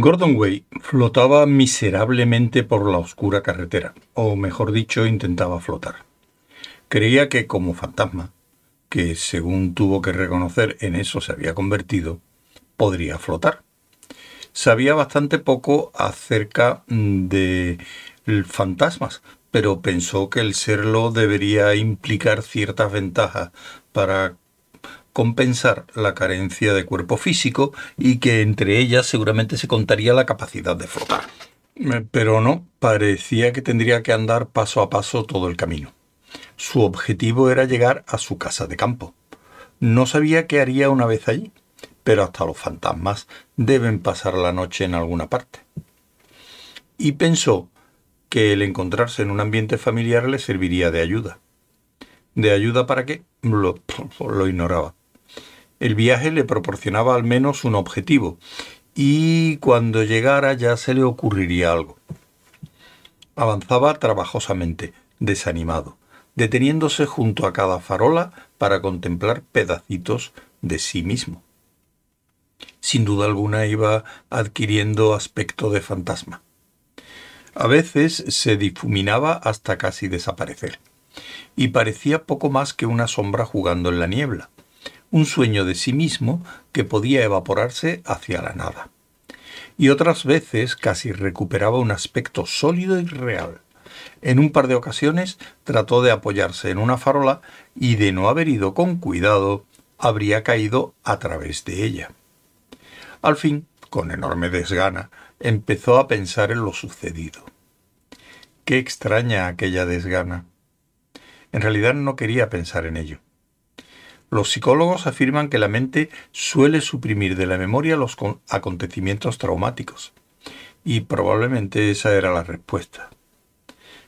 Gordon Way flotaba miserablemente por la oscura carretera, o mejor dicho, intentaba flotar. Creía que como fantasma, que según tuvo que reconocer en eso se había convertido, podría flotar. Sabía bastante poco acerca de fantasmas, pero pensó que el serlo debería implicar ciertas ventajas para compensar la carencia de cuerpo físico y que entre ellas seguramente se contaría la capacidad de flotar. Eh, pero no, parecía que tendría que andar paso a paso todo el camino. Su objetivo era llegar a su casa de campo. No sabía qué haría una vez allí, pero hasta los fantasmas deben pasar la noche en alguna parte. Y pensó que el encontrarse en un ambiente familiar le serviría de ayuda. ¿De ayuda para qué? Lo, lo ignoraba. El viaje le proporcionaba al menos un objetivo, y cuando llegara ya se le ocurriría algo. Avanzaba trabajosamente, desanimado, deteniéndose junto a cada farola para contemplar pedacitos de sí mismo. Sin duda alguna iba adquiriendo aspecto de fantasma. A veces se difuminaba hasta casi desaparecer, y parecía poco más que una sombra jugando en la niebla un sueño de sí mismo que podía evaporarse hacia la nada. Y otras veces casi recuperaba un aspecto sólido y real. En un par de ocasiones trató de apoyarse en una farola y de no haber ido con cuidado, habría caído a través de ella. Al fin, con enorme desgana, empezó a pensar en lo sucedido. Qué extraña aquella desgana. En realidad no quería pensar en ello. Los psicólogos afirman que la mente suele suprimir de la memoria los acontecimientos traumáticos. Y probablemente esa era la respuesta.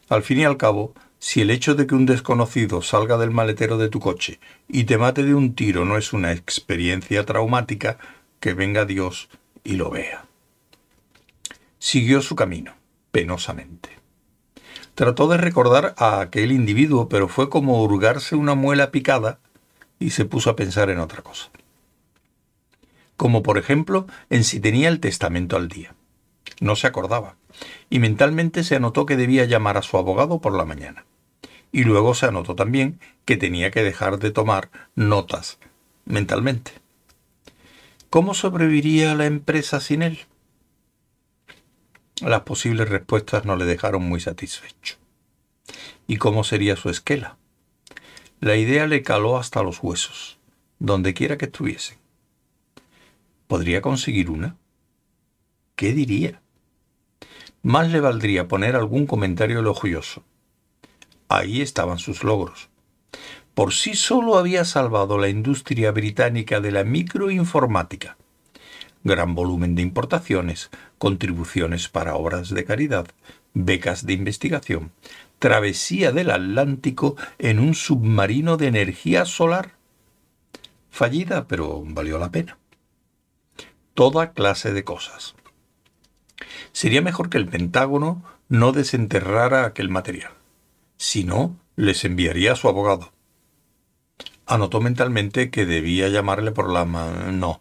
Al fin y al cabo, si el hecho de que un desconocido salga del maletero de tu coche y te mate de un tiro no es una experiencia traumática, que venga Dios y lo vea. Siguió su camino, penosamente. Trató de recordar a aquel individuo, pero fue como hurgarse una muela picada y se puso a pensar en otra cosa. Como por ejemplo en si tenía el testamento al día. No se acordaba, y mentalmente se anotó que debía llamar a su abogado por la mañana. Y luego se anotó también que tenía que dejar de tomar notas mentalmente. ¿Cómo sobreviviría la empresa sin él? Las posibles respuestas no le dejaron muy satisfecho. ¿Y cómo sería su esquela? La idea le caló hasta los huesos, donde quiera que estuviesen. ¿Podría conseguir una? ¿Qué diría? Más le valdría poner algún comentario elogioso. Ahí estaban sus logros. Por sí solo había salvado la industria británica de la microinformática. Gran volumen de importaciones, contribuciones para obras de caridad, becas de investigación, travesía del Atlántico en un submarino de energía solar. Fallida, pero valió la pena. Toda clase de cosas. Sería mejor que el Pentágono no desenterrara aquel material. Si no, les enviaría a su abogado. Anotó mentalmente que debía llamarle por la mano. No.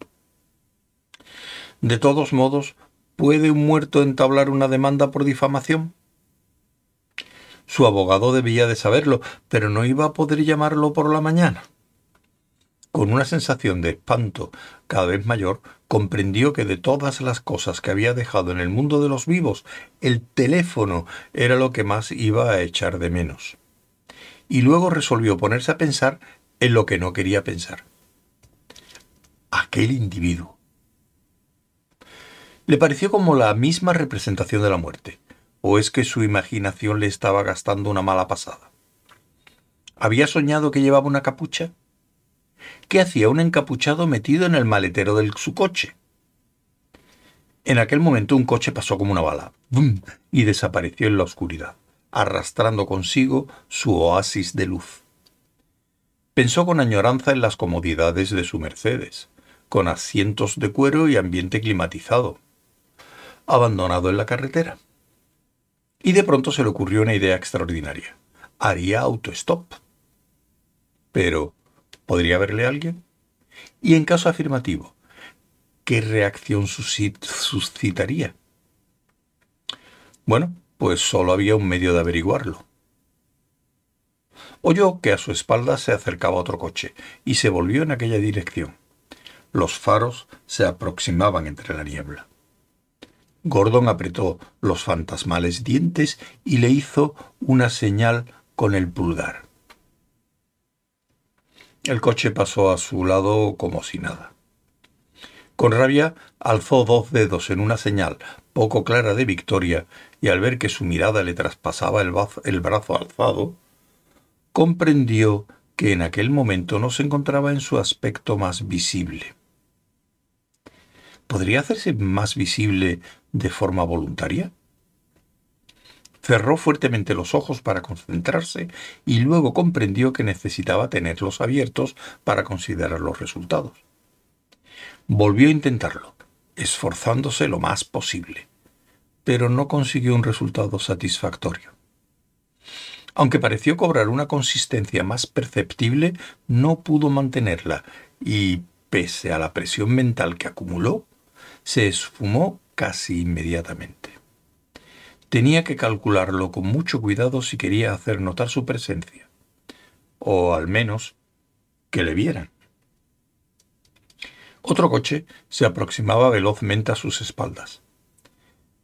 De todos modos, ¿puede un muerto entablar una demanda por difamación? Su abogado debía de saberlo, pero no iba a poder llamarlo por la mañana. Con una sensación de espanto cada vez mayor, comprendió que de todas las cosas que había dejado en el mundo de los vivos, el teléfono era lo que más iba a echar de menos. Y luego resolvió ponerse a pensar en lo que no quería pensar. Aquel individuo. Le pareció como la misma representación de la muerte ¿O es que su imaginación le estaba gastando una mala pasada? ¿Había soñado que llevaba una capucha? ¿Qué hacía un encapuchado metido en el maletero de su coche? En aquel momento un coche pasó como una bala y desapareció en la oscuridad, arrastrando consigo su oasis de luz. Pensó con añoranza en las comodidades de su Mercedes, con asientos de cuero y ambiente climatizado, abandonado en la carretera. Y de pronto se le ocurrió una idea extraordinaria. Haría autostop. Pero, ¿podría verle alguien? Y en caso afirmativo, qué reacción suscitaría. Bueno, pues solo había un medio de averiguarlo. Oyó que a su espalda se acercaba otro coche y se volvió en aquella dirección. Los faros se aproximaban entre la niebla. Gordon apretó los fantasmales dientes y le hizo una señal con el pulgar. El coche pasó a su lado como si nada. Con rabia alzó dos dedos en una señal poco clara de victoria y al ver que su mirada le traspasaba el, brazo alzado, comprendió que en aquel momento no se encontraba en su aspecto más visible. ¿Podría hacerse más visible de forma voluntaria? Cerró fuertemente los ojos para concentrarse y luego comprendió que necesitaba tenerlos abiertos para considerar los resultados. Volvió a intentarlo, esforzándose lo más posible, pero no consiguió un resultado satisfactorio. Aunque pareció cobrar una consistencia más perceptible, no pudo mantenerla y, pese a la presión mental que acumuló, se esfumó casi inmediatamente. Tenía que calcularlo con mucho cuidado si quería hacer notar su presencia, o al menos que le vieran. Otro coche se aproximaba velozmente a sus espaldas.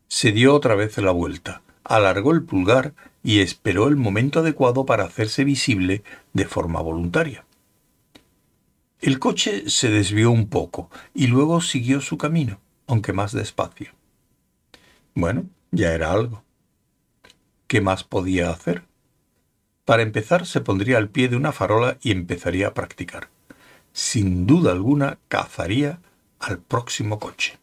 Se dio otra vez la vuelta, alargó el pulgar y esperó el momento adecuado para hacerse visible de forma voluntaria. El coche se desvió un poco y luego siguió su camino, aunque más despacio. Bueno, ya era algo. ¿Qué más podía hacer? Para empezar, se pondría al pie de una farola y empezaría a practicar. Sin duda alguna, cazaría al próximo coche.